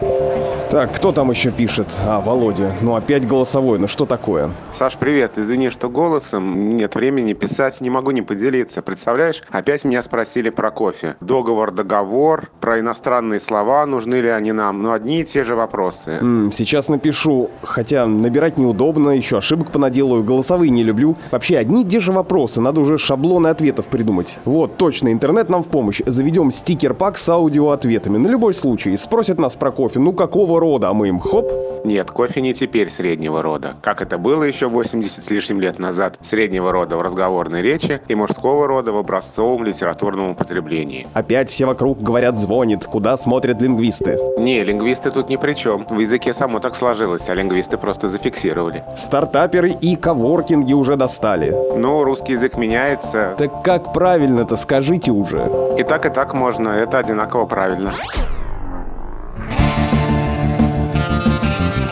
Thank you. Так, кто там еще пишет? А, Володя. Ну опять голосовой, ну что такое? Саш, привет. Извини, что голосом нет времени писать, не могу не поделиться. Представляешь, опять меня спросили про кофе. Договор, договор, про иностранные слова, нужны ли они нам. Ну, одни и те же вопросы. М, сейчас напишу, хотя набирать неудобно, еще ошибок понаделаю, голосовые не люблю. Вообще, одни и те же вопросы, надо уже шаблоны ответов придумать. Вот, точно, интернет нам в помощь. Заведем стикер-пак с аудиоответами. На любой случай. Спросят нас про кофе, ну какого рода, а мы им хоп. Нет, кофе не теперь среднего рода. Как это было еще 80 с лишним лет назад. Среднего рода в разговорной речи и мужского рода в образцовом литературном употреблении. Опять все вокруг говорят звонит, куда смотрят лингвисты. Не, лингвисты тут ни при чем. В языке само так сложилось, а лингвисты просто зафиксировали. Стартаперы и коворкинги уже достали. Ну, русский язык меняется. Так как правильно-то, скажите уже. И так, и так можно. Это одинаково правильно.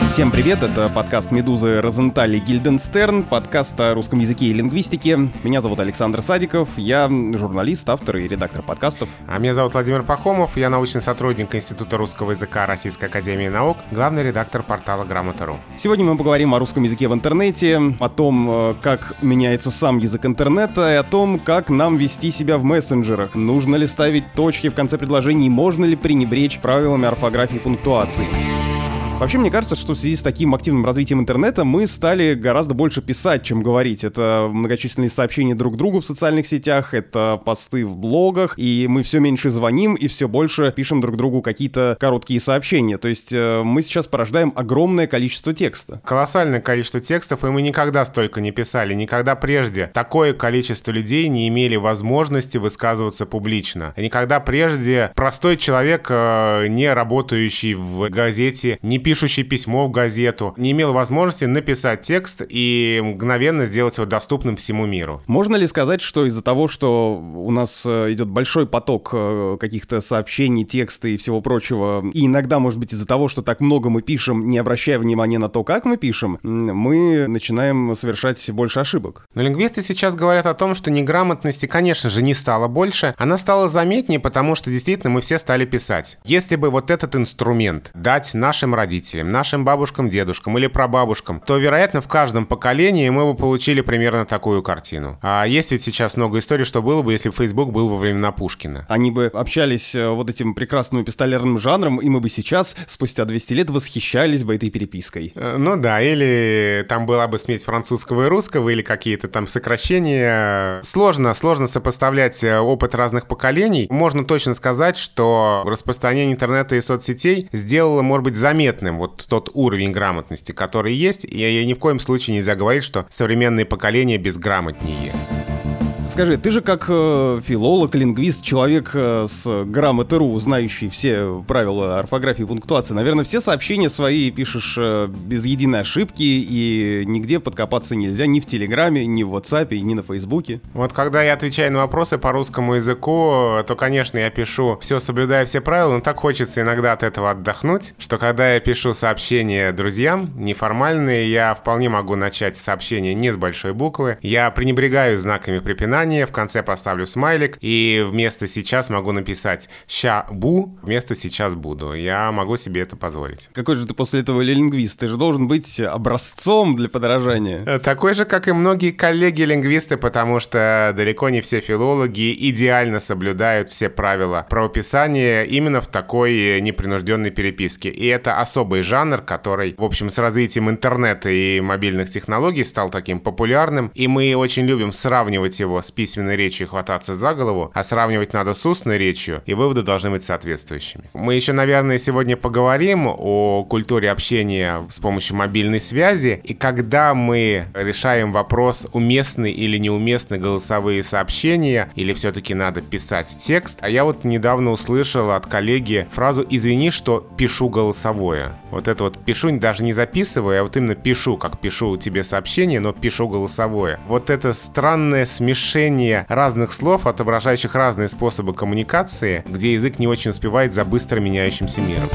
Всем привет, это подкаст «Медузы» Розенталь и Гильденстерн, подкаст о русском языке и лингвистике. Меня зовут Александр Садиков, я журналист, автор и редактор подкастов. А меня зовут Владимир Пахомов, я научный сотрудник Института русского языка Российской Академии Наук, главный редактор портала Грамота.ру. Сегодня мы поговорим о русском языке в интернете, о том, э, как меняется сам язык интернета и о том, как нам вести себя в мессенджерах. Нужно ли ставить точки в конце предложений, можно ли пренебречь правилами орфографии и пунктуации. Вообще, мне кажется, что в связи с таким активным развитием интернета мы стали гораздо больше писать, чем говорить. Это многочисленные сообщения друг другу в социальных сетях, это посты в блогах, и мы все меньше звоним и все больше пишем друг другу какие-то короткие сообщения. То есть э, мы сейчас порождаем огромное количество текста. Колоссальное количество текстов, и мы никогда столько не писали, никогда прежде такое количество людей не имели возможности высказываться публично. Никогда прежде простой человек, э, не работающий в газете, не пишущий письмо в газету, не имел возможности написать текст и мгновенно сделать его доступным всему миру. Можно ли сказать, что из-за того, что у нас э, идет большой поток э, каких-то сообщений, текста и всего прочего, и иногда, может быть, из-за того, что так много мы пишем, не обращая внимания на то, как мы пишем, мы начинаем совершать больше ошибок? Но лингвисты сейчас говорят о том, что неграмотности, конечно же, не стало больше, она стала заметнее, потому что действительно мы все стали писать. Если бы вот этот инструмент дать нашим родителям, родителям, нашим бабушкам, дедушкам или прабабушкам, то, вероятно, в каждом поколении мы бы получили примерно такую картину. А есть ведь сейчас много историй, что было бы, если бы Facebook был во времена Пушкина. Они бы общались э, вот этим прекрасным эпистолярным жанром, и мы бы сейчас, спустя 200 лет, восхищались бы этой перепиской. Э, ну да, или там была бы смесь французского и русского, или какие-то там сокращения. Сложно, сложно сопоставлять э, опыт разных поколений. Можно точно сказать, что распространение интернета и соцсетей сделало, может быть, заметно адекватным вот тот уровень грамотности, который есть, и ни в коем случае нельзя говорить, что современные поколения безграмотнее. Скажи, ты же как э, филолог, лингвист, человек э, с грамоты.ру, знающий все правила орфографии и пунктуации, наверное, все сообщения свои пишешь э, без единой ошибки, и нигде подкопаться нельзя ни в Телеграме, ни в WhatsApp, ни на Фейсбуке. Вот когда я отвечаю на вопросы по русскому языку, то, конечно, я пишу все, соблюдая все правила, но так хочется иногда от этого отдохнуть, что когда я пишу сообщения друзьям, неформальные, я вполне могу начать сообщение не с большой буквы, я пренебрегаю знаками препинания, напоминание, в конце поставлю смайлик, и вместо «сейчас» могу написать «ща бу», вместо «сейчас буду». Я могу себе это позволить. Какой же ты после этого лингвист? Ты же должен быть образцом для подражания. Э, такой же, как и многие коллеги-лингвисты, потому что далеко не все филологи идеально соблюдают все правила правописания именно в такой непринужденной переписке. И это особый жанр, который, в общем, с развитием интернета и мобильных технологий стал таким популярным, и мы очень любим сравнивать его с письменной речью хвататься за голову, а сравнивать надо с устной речью, и выводы должны быть соответствующими. Мы еще, наверное, сегодня поговорим о культуре общения с помощью мобильной связи, и когда мы решаем вопрос, уместны или неуместны голосовые сообщения, или все-таки надо писать текст, а я вот недавно услышал от коллеги фразу «извини, что пишу голосовое». Вот это вот пишу даже не записываю, а вот именно пишу, как пишу тебе сообщение, но пишу голосовое. Вот это странное смешение смешение разных слов, отображающих разные способы коммуникации, где язык не очень успевает за быстро меняющимся миром.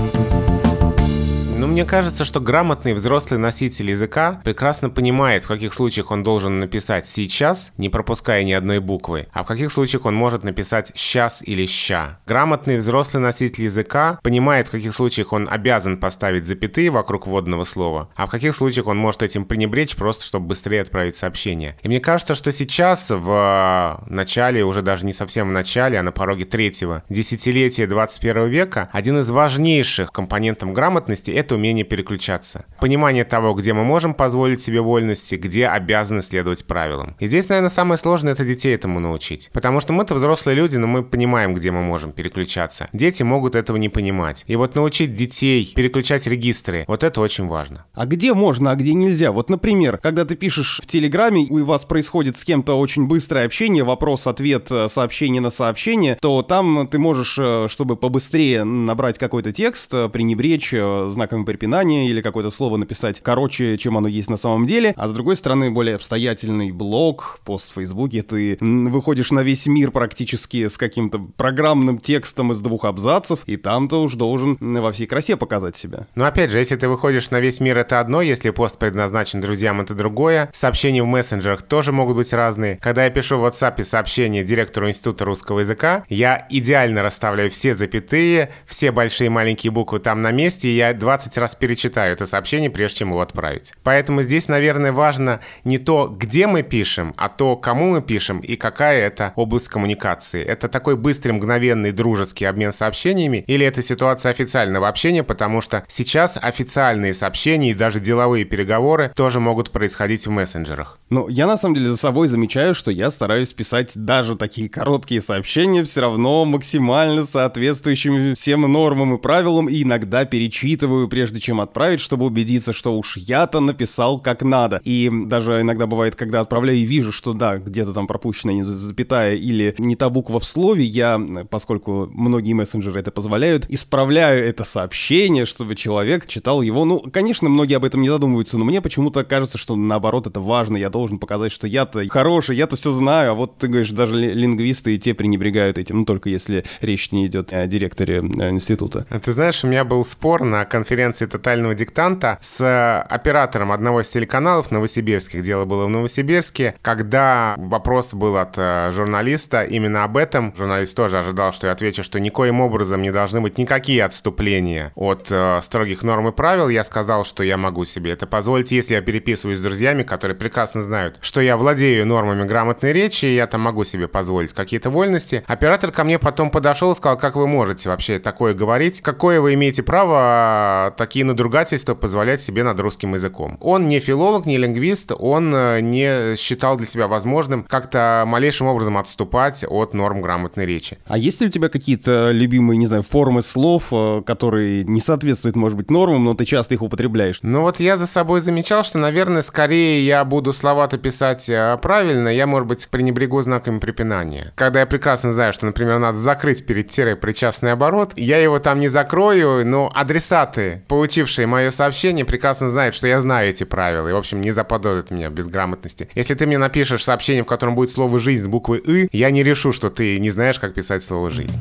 Ну, мне кажется, что грамотный взрослый носитель языка прекрасно понимает, в каких случаях он должен написать «сейчас», не пропуская ни одной буквы, а в каких случаях он может написать «сейчас» или «ща». Грамотный взрослый носитель языка понимает, в каких случаях он обязан поставить запятые вокруг вводного слова, а в каких случаях он может этим пренебречь просто, чтобы быстрее отправить сообщение. И мне кажется, что сейчас в начале, уже даже не совсем в начале, а на пороге третьего десятилетия 21 века, один из важнейших компонентов грамотности — это умение переключаться. Понимание того, где мы можем позволить себе вольности, где обязаны следовать правилам. И здесь, наверное, самое сложное — это детей этому научить. Потому что мы-то взрослые люди, но мы понимаем, где мы можем переключаться. Дети могут этого не понимать. И вот научить детей переключать регистры, вот это очень важно. А где можно, а где нельзя? Вот, например, когда ты пишешь в Телеграме, у вас происходит с кем-то очень быстрое общение, вопрос-ответ, э, сообщение на сообщение, то там ты можешь, э, чтобы побыстрее набрать какой-то текст, э, пренебречь знаком препинания или какое-то слово написать короче, чем оно есть на самом деле. А с другой стороны, более обстоятельный блог, пост в Фейсбуке, ты выходишь на весь мир практически с каким-то программным текстом из двух абзацев, и там ты уж должен во всей красе показать себя. Но опять же, если ты выходишь на весь мир, это одно, если пост предназначен друзьям, это другое. Сообщения в мессенджерах тоже могут быть разные. Когда я пишу в WhatsApp сообщение директору Института русского языка, я идеально расставляю все запятые, все большие и маленькие буквы там на месте, и я 20 раз перечитаю это сообщение, прежде чем его отправить. Поэтому здесь, наверное, важно не то, где мы пишем, а то, кому мы пишем и какая это область коммуникации. Это такой быстрый, мгновенный, дружеский обмен сообщениями или это ситуация официального общения, потому что сейчас официальные сообщения и даже деловые переговоры тоже могут происходить в мессенджерах. Ну, я на самом деле за собой замечаю, что я стараюсь писать даже такие короткие сообщения все равно максимально соответствующими всем нормам и правилам, и иногда перечитываю, прежде чем отправить, чтобы убедиться, что уж я-то написал как надо. И даже иногда бывает, когда отправляю и вижу, что да, где-то там пропущена запятая или не та буква в слове, я, поскольку многие мессенджеры это позволяют, исправляю это сообщение, чтобы человек читал его. Ну, конечно, многие об этом не задумываются, но мне почему-то кажется, что наоборот это важно, я должен показать, что я-то хороший, я-то все знаю, а вот ты говоришь, даже лингвисты и те пренебрегают этим, ну, только если речь не идет о директоре э, института. А ты знаешь, у меня был спор на конференции тотального диктанта с оператором одного из телеканалов новосибирских, дело было в Новосибирске, когда вопрос был от э, журналиста именно об этом, журналист тоже ожидал, что я отвечу, что никоим образом не должны быть никакие отступления от э, строгих норм и правил, я сказал, что я могу себе это позволить, если я переписываюсь с друзьями, которые прекрасно знают, что я владею нормами грамотной речи, и я там могу себе позволить какие-то вольности. Оператор ко мне потом подошел и сказал, как вы можете вообще такое говорить, какое вы имеете право такие надругательства позволять себе над русским языком. Он не филолог, не лингвист, он э, не считал для себя возможным как-то малейшим образом отступать от норм грамотной речи. А есть ли у тебя какие-то любимые, не знаю, формы слов, э, которые не соответствуют, может быть, нормам, но ты часто их употребляешь? Ну вот я за собой замечал, что, наверное, скорее я буду слова-то писать э, правильно, я, может быть, пренебрегу знаками препинания. Когда я прекрасно знаю, что, например, надо закрыть перед тире причастный оборот, я его там не закрою, но адресаты, получившие мое сообщение, прекрасно знают, что я знаю эти правила, и, в общем, не заподозрят меня в безграмотности. Если ты мне напишешь сообщение, в котором будет слово «жизнь» с буквы «ы», я не решу, что ты не знаешь, как писать слово «жизнь».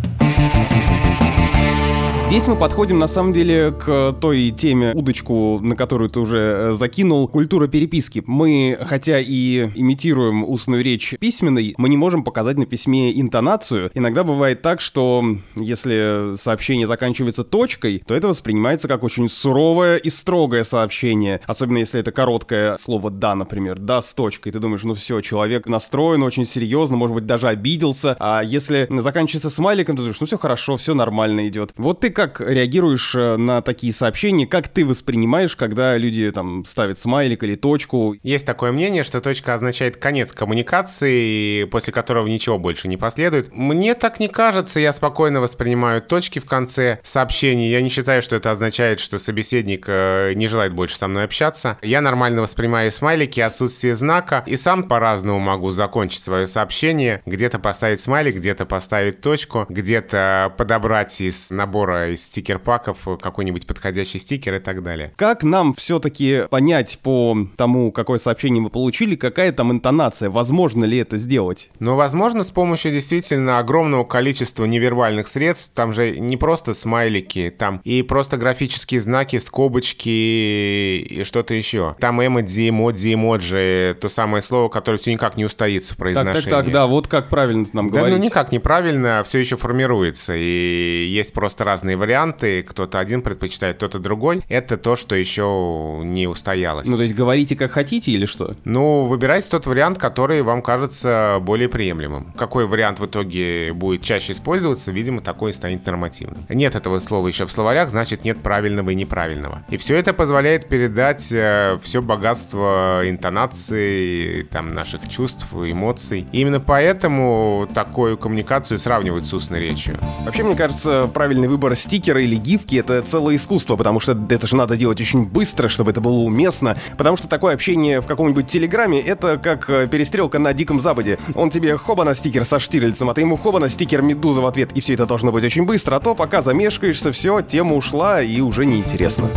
Здесь мы подходим, на самом деле, к той теме, удочку, на которую ты уже э, закинул, культура переписки. Мы, хотя и имитируем устную речь письменной, мы не можем показать на письме интонацию. Иногда бывает так, что если сообщение заканчивается точкой, то это воспринимается как очень суровое и строгое сообщение. Особенно если это короткое слово «да», например, «да» с точкой. Ты думаешь, ну все, человек настроен очень серьезно, может быть, даже обиделся. А если заканчивается смайликом, ты думаешь, ну все хорошо, все нормально идет. Вот ты как реагируешь э, на такие сообщения? Как ты воспринимаешь, когда люди там ставят смайлик или точку? Есть такое мнение, что точка означает конец коммуникации, после которого ничего больше не последует. Мне так не кажется, я спокойно воспринимаю точки в конце сообщений. Я не считаю, что это означает, что собеседник э, не желает больше со мной общаться. Я нормально воспринимаю смайлики, отсутствие знака, и сам по-разному могу закончить свое сообщение. Где-то поставить смайлик, где-то поставить точку, где-то подобрать из набора из стикер-паков какой-нибудь подходящий стикер и так далее. Как нам все-таки понять по тому, какое сообщение мы получили, какая там интонация? Возможно ли это сделать? Ну, возможно, с помощью действительно огромного количества невербальных средств. Там же не просто смайлики, там и просто графические знаки, скобочки и что-то еще. Там эмодзи, эмодзи, эмоджи, то самое слово, которое все никак не устоится в произношении. Так, так, так, да, вот как правильно нам да, говорить. ну никак неправильно, все еще формируется. И есть просто разные варианты. Кто-то один предпочитает, кто-то другой. Это то, что еще не устоялось. Ну, то есть говорите как хотите или что? Ну, выбирайте тот вариант, который вам кажется более приемлемым. Какой вариант в итоге будет чаще использоваться, видимо, такой и станет нормативным. Нет этого слова еще в словарях, значит нет правильного и неправильного. И все это позволяет передать э, все богатство интонации, там, наших чувств, эмоций. И именно поэтому такую коммуникацию сравнивают с устной речью. Вообще, мне кажется, правильный выбор стикера или гифки — это целое искусство, потому что это же надо делать очень быстро, чтобы это было уместно, потому что такое общение в каком-нибудь телеграме — это как э, перестрелка на Диком Западе. Он тебе хоба на стикер со Штирлицем, а ты ему хоба на стикер Медуза в ответ, и все это должно быть очень быстро, а то пока замешкаешься, все, тема ушла и уже неинтересно.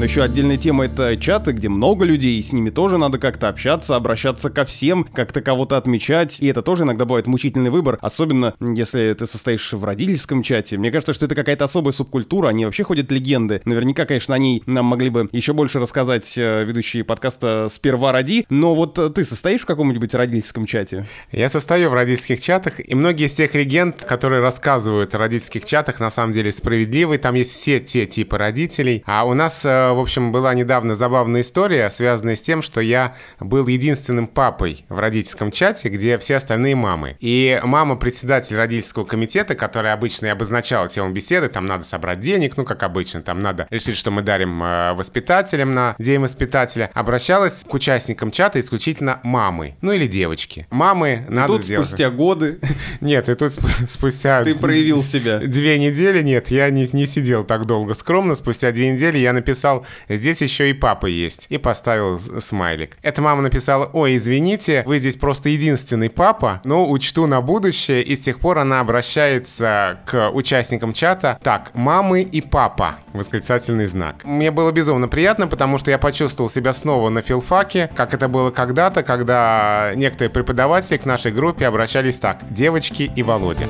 Но еще отдельная тема — это чаты, где много людей, и с ними тоже надо как-то общаться, обращаться ко всем, как-то кого-то отмечать. И это тоже иногда бывает мучительный выбор, особенно если ты состоишь в родительском чате. Мне кажется, что это какая-то особая субкультура, они вообще ходят легенды. Наверняка, конечно, о ней нам могли бы еще больше рассказать э, ведущие подкаста «Сперва роди», но вот э, ты состоишь в каком-нибудь родительском чате? Я состою в родительских чатах, и многие из тех легенд, которые рассказывают о родительских чатах, на самом деле справедливы. Там есть все те типы родителей. А у нас э, в общем, была недавно забавная история, связанная с тем, что я был единственным папой в родительском чате, где все остальные мамы. И мама председатель родительского комитета, которая обычно и обозначала тему беседы, там надо собрать денег, ну, как обычно, там надо решить, что мы дарим э, воспитателям на День воспитателя, обращалась к участникам чата исключительно мамы, ну, или девочки. Мамы надо тут сделать. спустя годы Нет, и тут сп- спустя... ты проявил себя. Две недели, нет, я не, не сидел так долго скромно. Спустя две недели я написал, здесь еще и папа есть. И поставил смайлик. Эта мама написала, ой, извините, вы здесь просто единственный папа, но учту на будущее. И с тех пор она обращается к участникам чата. Так, мамы и папа. Восклицательный знак. Мне было безумно приятно, потому что я почувствовал себя снова на филфаке, как это было когда-то, когда некоторые преподаватели к нашей группе обращались так. Девочки и Володя.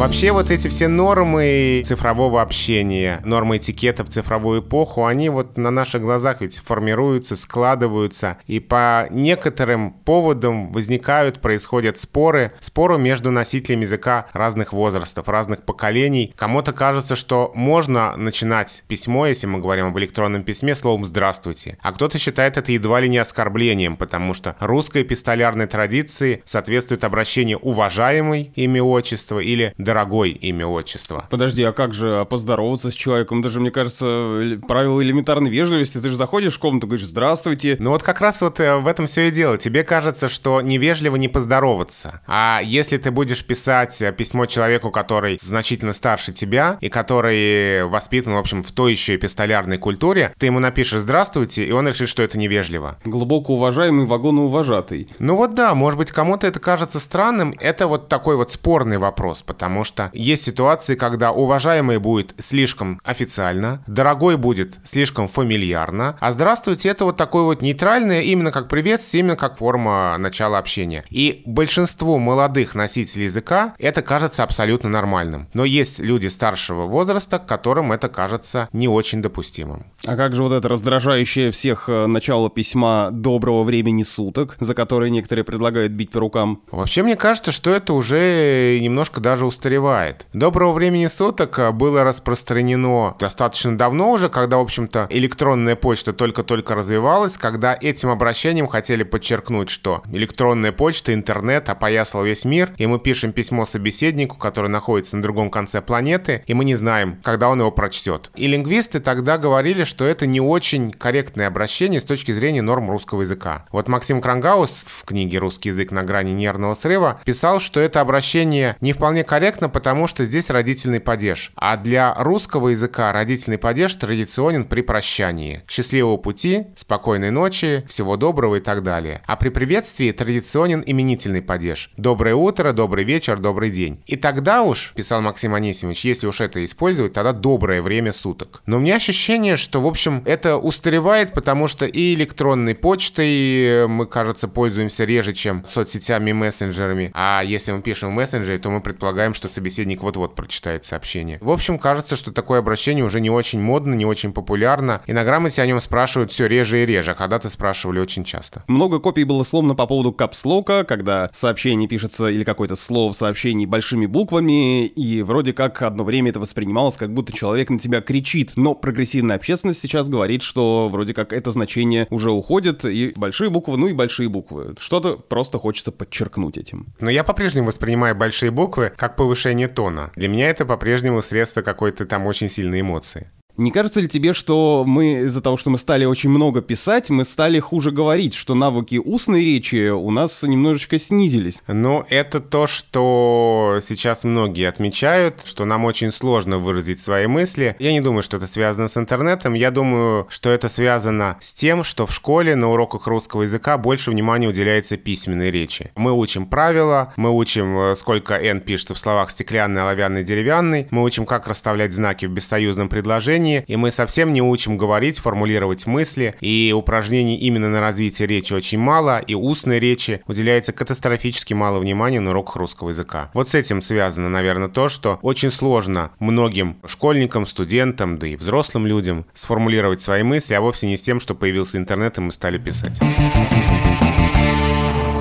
Вообще вот эти все нормы цифрового общения, нормы этикета в цифровую эпоху, они вот на наших глазах ведь формируются, складываются, и по некоторым поводам возникают, происходят споры, споры между носителями языка разных возрастов, разных поколений. Кому-то кажется, что можно начинать письмо, если мы говорим об электронном письме, словом «здравствуйте», а кто-то считает это едва ли не оскорблением, потому что русской эпистолярной традиции соответствует обращение «уважаемый» имя отчество или дорогой имя отчество. Подожди, а как же поздороваться с человеком? Даже, мне кажется, правило элементарной вежливости. Ты же заходишь в комнату, говоришь «Здравствуйте». Ну вот как раз вот э, в этом все и дело. Тебе кажется, что невежливо не поздороваться. А если ты будешь писать э, письмо человеку, который значительно старше тебя и который воспитан, в общем, в той еще эпистолярной культуре, ты ему напишешь «Здравствуйте», и он решит, что это невежливо. Глубоко уважаемый вагоноуважатый. Ну вот да, может быть, кому-то это кажется странным. Это вот такой вот спорный вопрос, потому что есть ситуации, когда уважаемый будет слишком официально, дорогой будет слишком фамильярно, а здравствуйте это вот такое вот нейтральное, именно как приветствие, именно как форма начала общения. И большинству молодых носителей языка это кажется абсолютно нормальным. Но есть люди старшего возраста, которым это кажется не очень допустимым. А как же вот это раздражающее всех э, начало письма «доброго времени суток», за которое некоторые предлагают бить по рукам? Вообще, мне кажется, что это уже немножко даже устаревает. Доброго времени суток а, было распространено достаточно давно уже, когда, в общем-то, электронная почта только-только развивалась, когда этим обращением хотели подчеркнуть, что электронная почта, интернет опоясал весь мир, и мы пишем письмо собеседнику, который находится на другом конце планеты, и мы не знаем, когда он его прочтет. И лингвисты тогда говорили, что это не очень корректное обращение с точки зрения норм русского языка. Вот Максим Крангаус в книге «Русский язык на грани нервного срыва» писал, что это обращение не вполне корректно, некорректно, потому что здесь родительный падеж. А для русского языка родительный падеж традиционен при прощании. Счастливого пути, спокойной ночи, всего доброго и так далее. А при приветствии традиционен именительный падеж. Доброе утро, добрый вечер, добрый день. И тогда уж, писал Максим Анисимович, если уж это использовать, тогда доброе время суток. Но у меня ощущение, что, в общем, это устаревает, потому что и электронной почтой мы, кажется, пользуемся реже, чем соцсетями и мессенджерами. А если мы пишем в мессенджере, то мы предполагаем, что собеседник вот-вот прочитает сообщение. В общем, кажется, что такое обращение уже не очень модно, не очень популярно. И на грамоте о нем спрашивают все реже и реже, а когда-то спрашивали очень часто. Много копий было сломано по поводу капслока, когда сообщение пишется или какое-то слово в сообщении большими буквами, и вроде как одно время это воспринималось, как будто человек на тебя кричит. Но прогрессивная общественность сейчас говорит, что вроде как это значение уже уходит, и большие буквы, ну и большие буквы. Что-то просто хочется подчеркнуть этим. Но я по-прежнему воспринимаю большие буквы как повышение тона. Для меня это по-прежнему средство какой-то там очень сильной эмоции. Не кажется ли тебе, что мы из-за того, что мы стали очень много писать, мы стали хуже говорить, что навыки устной речи у нас немножечко снизились? Ну, это то, что сейчас многие отмечают, что нам очень сложно выразить свои мысли. Я не думаю, что это связано с интернетом. Я думаю, что это связано с тем, что в школе на уроках русского языка больше внимания уделяется письменной речи. Мы учим правила, мы учим, э, сколько «н» пишется в словах стеклянный, оловянный, деревянный, мы учим, как расставлять знаки в бессоюзном предложении, общении, и мы совсем не учим говорить, формулировать мысли, и упражнений именно на развитие речи очень мало, и устной речи уделяется катастрофически мало внимания на уроках русского языка. Вот с этим связано, наверное, то, что очень сложно многим школьникам, студентам, да и взрослым людям сформулировать свои мысли, а вовсе не с тем, что появился интернет, и мы стали писать.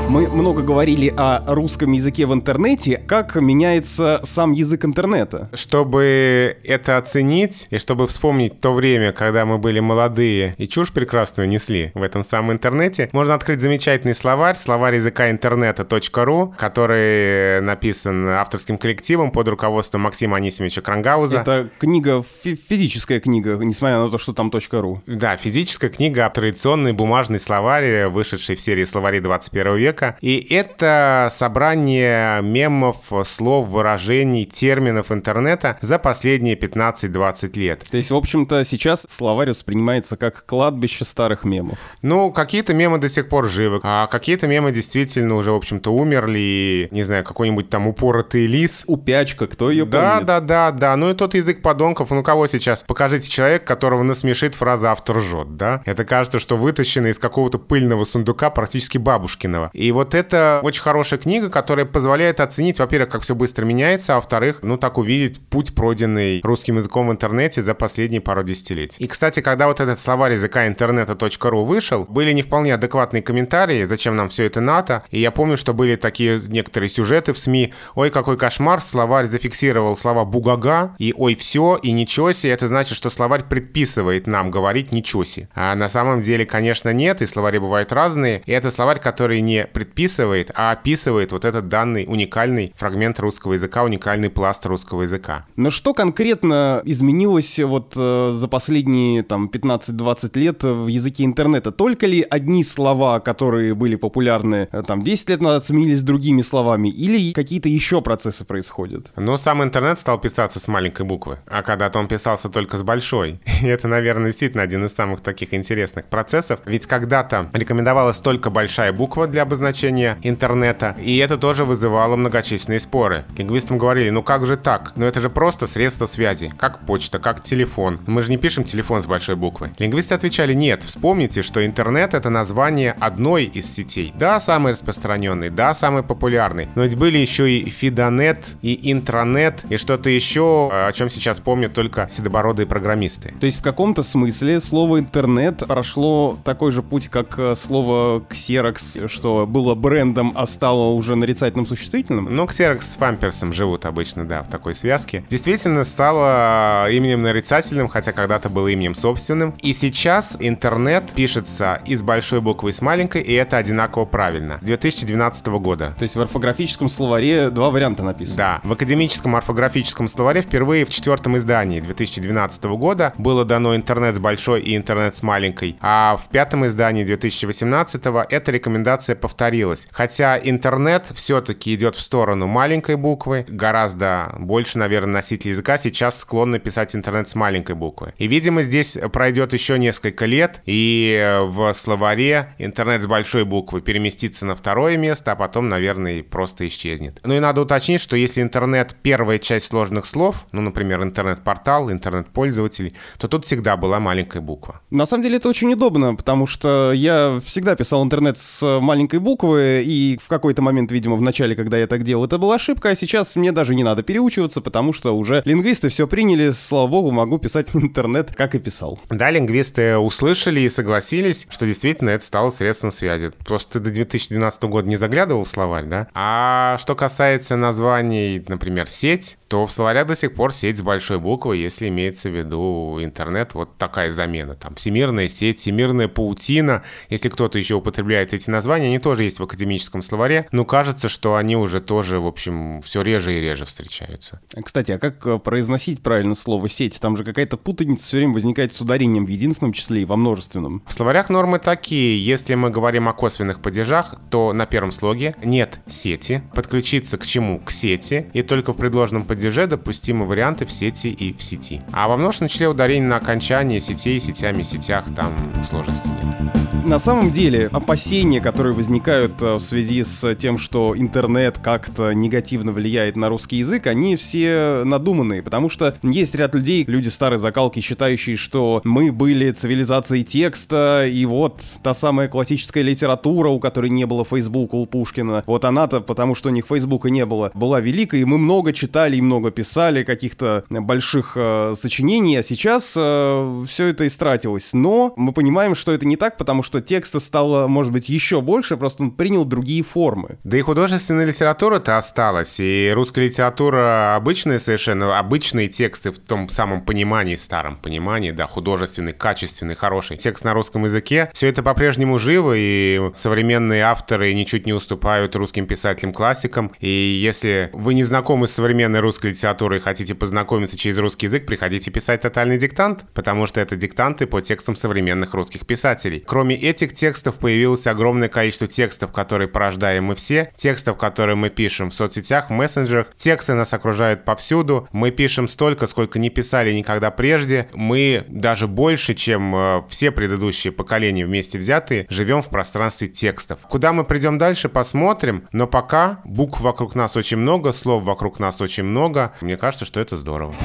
Мы много говорили о русском языке в интернете. Как меняется сам язык интернета? Чтобы это оценить и чтобы вспомнить то время, когда мы были молодые и чушь прекрасную несли в этом самом интернете, можно открыть замечательный словарь, словарь языка интернета.ру, который написан авторским коллективом под руководством Максима Анисимовича Крангауза. Это книга, физическая книга, несмотря на то, что там .ру. Да, физическая книга, традиционный бумажный словарь, вышедший в серии словари 21 века, человека. И это собрание мемов, слов, выражений, терминов интернета за последние 15-20 лет. То есть, в общем-то, сейчас словарь воспринимается как кладбище старых мемов. Ну, какие-то мемы до сих пор живы, а какие-то мемы действительно уже, в общем-то, умерли. Не знаю, какой-нибудь там упоротый лис. Упячка, кто ее да, помнит? Да, да, да, Ну и тот язык подонков. Ну, кого сейчас? Покажите человек, которого насмешит фраза «автор ржет», да? Это кажется, что вытащено из какого-то пыльного сундука практически бабушкиного. И вот это очень хорошая книга, которая позволяет оценить, во-первых, как все быстро меняется, а во-вторых, ну так увидеть путь, пройденный русским языком в интернете за последние пару десятилетий. И, кстати, когда вот этот словарь языка интернета.ру вышел, были не вполне адекватные комментарии, зачем нам все это НАТО. И я помню, что были такие некоторые сюжеты в СМИ. Ой, какой кошмар, словарь зафиксировал слова «бугага» и «ой, все» и «ничего себе». Это значит, что словарь предписывает нам говорить «ничего себе». А на самом деле, конечно, нет, и словари бывают разные. И это словарь, который не предписывает, а описывает вот этот данный уникальный фрагмент русского языка, уникальный пласт русского языка. Но что конкретно изменилось вот э, за последние там 15-20 лет в языке интернета? Только ли одни слова, которые были популярны э, там 10 лет назад, сменились другими словами? Или какие-то еще процессы происходят? Ну, сам интернет стал писаться с маленькой буквы, а когда-то он писался только с большой. И это, наверное, действительно один из самых таких интересных процессов. Ведь когда-то рекомендовалась только большая буква для обозначения значения интернета, и это тоже вызывало многочисленные споры. Лингвистам говорили, ну как же так? Ну это же просто средство связи, как почта, как телефон. Мы же не пишем телефон с большой буквы. Лингвисты отвечали, нет, вспомните, что интернет это название одной из сетей. Да, самый распространенный, да, самый популярный, но ведь были еще и фидонет, и интранет, и что-то еще, о чем сейчас помнят только седобородые программисты. То есть в каком-то смысле слово интернет прошло такой же путь, как э, слово ксерокс, что был было брендом, а стало уже нарицательным существительным? Ну, ксерокс с памперсом живут обычно, да, в такой связке. Действительно стало именем нарицательным, хотя когда-то было именем собственным. И сейчас интернет пишется и с большой буквы, и с маленькой, и это одинаково правильно. С 2012 года. То есть в орфографическом словаре два варианта написано? Да. В академическом орфографическом словаре впервые в четвертом издании 2012 года было дано интернет с большой и интернет с маленькой. А в пятом издании 2018 эта рекомендация повторилась. Хотя интернет все-таки идет в сторону маленькой буквы, гораздо больше, наверное, носителей языка сейчас склонны писать интернет с маленькой буквы. И, видимо, здесь пройдет еще несколько лет, и в словаре интернет с большой буквы переместится на второе место, а потом, наверное, просто исчезнет. Ну и надо уточнить, что если интернет первая часть сложных слов, ну, например, интернет-портал, интернет-пользователь, то тут всегда была маленькая буква. На самом деле это очень удобно, потому что я всегда писал интернет с маленькой буквы, и в какой-то момент, видимо, в начале, когда я так делал, это была ошибка, а сейчас мне даже не надо переучиваться, потому что уже лингвисты все приняли, слава богу, могу писать интернет, как и писал. Да, лингвисты услышали и согласились, что действительно это стало средством связи. Просто ты до 2012 года не заглядывал в словарь, да? А что касается названий, например, сеть, то в словарях до сих пор сеть с большой буквы, если имеется в виду интернет, вот такая замена. Там всемирная сеть, всемирная паутина. Если кто-то еще употребляет эти названия, они тоже есть в академическом словаре, но кажется, что они уже тоже, в общем, все реже и реже встречаются. Кстати, а как э, произносить правильно слово «сеть»? Там же какая-то путаница все время возникает с ударением в единственном числе и во множественном. В словарях нормы такие. Если мы говорим о косвенных падежах, то на первом слоге нет сети. Подключиться к чему? К сети. И только в предложенном падеже падеже допустимы варианты в сети и в сети. А во множественном числе ударение на окончании сетей, сетями, сетях там сложности нет. На самом деле, опасения, которые возникают э, в связи с тем, что интернет как-то негативно влияет на русский язык, они все надуманные, потому что есть ряд людей, люди старой закалки, считающие, что мы были цивилизацией текста, и вот та самая классическая литература, у которой не было Фейсбука у Пушкина, вот она-то, потому что у них Фейсбука не было, была великой, и мы много читали и много писали каких-то больших э, сочинений, а сейчас э, все это истратилось. Но мы понимаем, что это не так, потому что текста стало, может быть, еще больше, просто он принял другие формы. Да и художественная литература-то осталась, и русская литература обычная совершенно, обычные тексты в том самом понимании, старом понимании, да, художественный, качественный, хороший текст на русском языке, все это по-прежнему живо, и современные авторы ничуть не уступают русским писателям-классикам, и если вы не знакомы с современной русской литературой и хотите познакомиться через русский язык, приходите писать тотальный диктант, потому что это диктанты по текстам современных русских писателей. Кроме этих текстов появилось огромное количество текстов, которые порождаем мы все, текстов, которые мы пишем в соцсетях, в мессенджерах. Тексты нас окружают повсюду. Мы пишем столько, сколько не писали никогда прежде. Мы даже больше, чем э, все предыдущие поколения вместе взятые, живем в пространстве текстов. Куда мы придем дальше, посмотрим. Но пока букв вокруг нас очень много, слов вокруг нас очень много. Мне кажется, что это здорово.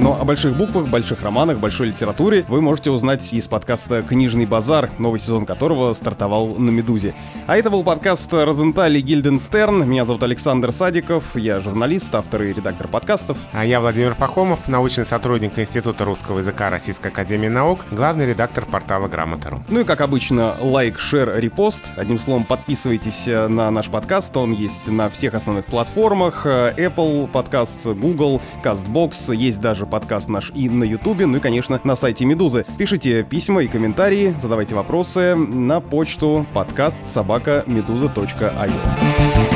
Но о больших буквах, больших романах, большой литературе вы можете узнать из подкаста «Книжный базар», новый сезон которого стартовал на «Медузе». А это был подкаст «Розенталь и Гильденстерн». Меня зовут Александр Садиков, я журналист, автор и редактор подкастов. А я Владимир Пахомов, научный сотрудник Института русского языка Российской Академии Наук, главный редактор портала Грамота.ру. Ну и, как обычно, лайк, шер, репост. Одним словом, подписывайтесь на наш подкаст, он есть на всех основных платформах. Apple подкаст, Google, CastBox, есть даже подкаст наш и на Ютубе, ну и, конечно, на сайте Медузы. Пишите письма и комментарии, задавайте вопросы на почту подкаст собака медуза.io.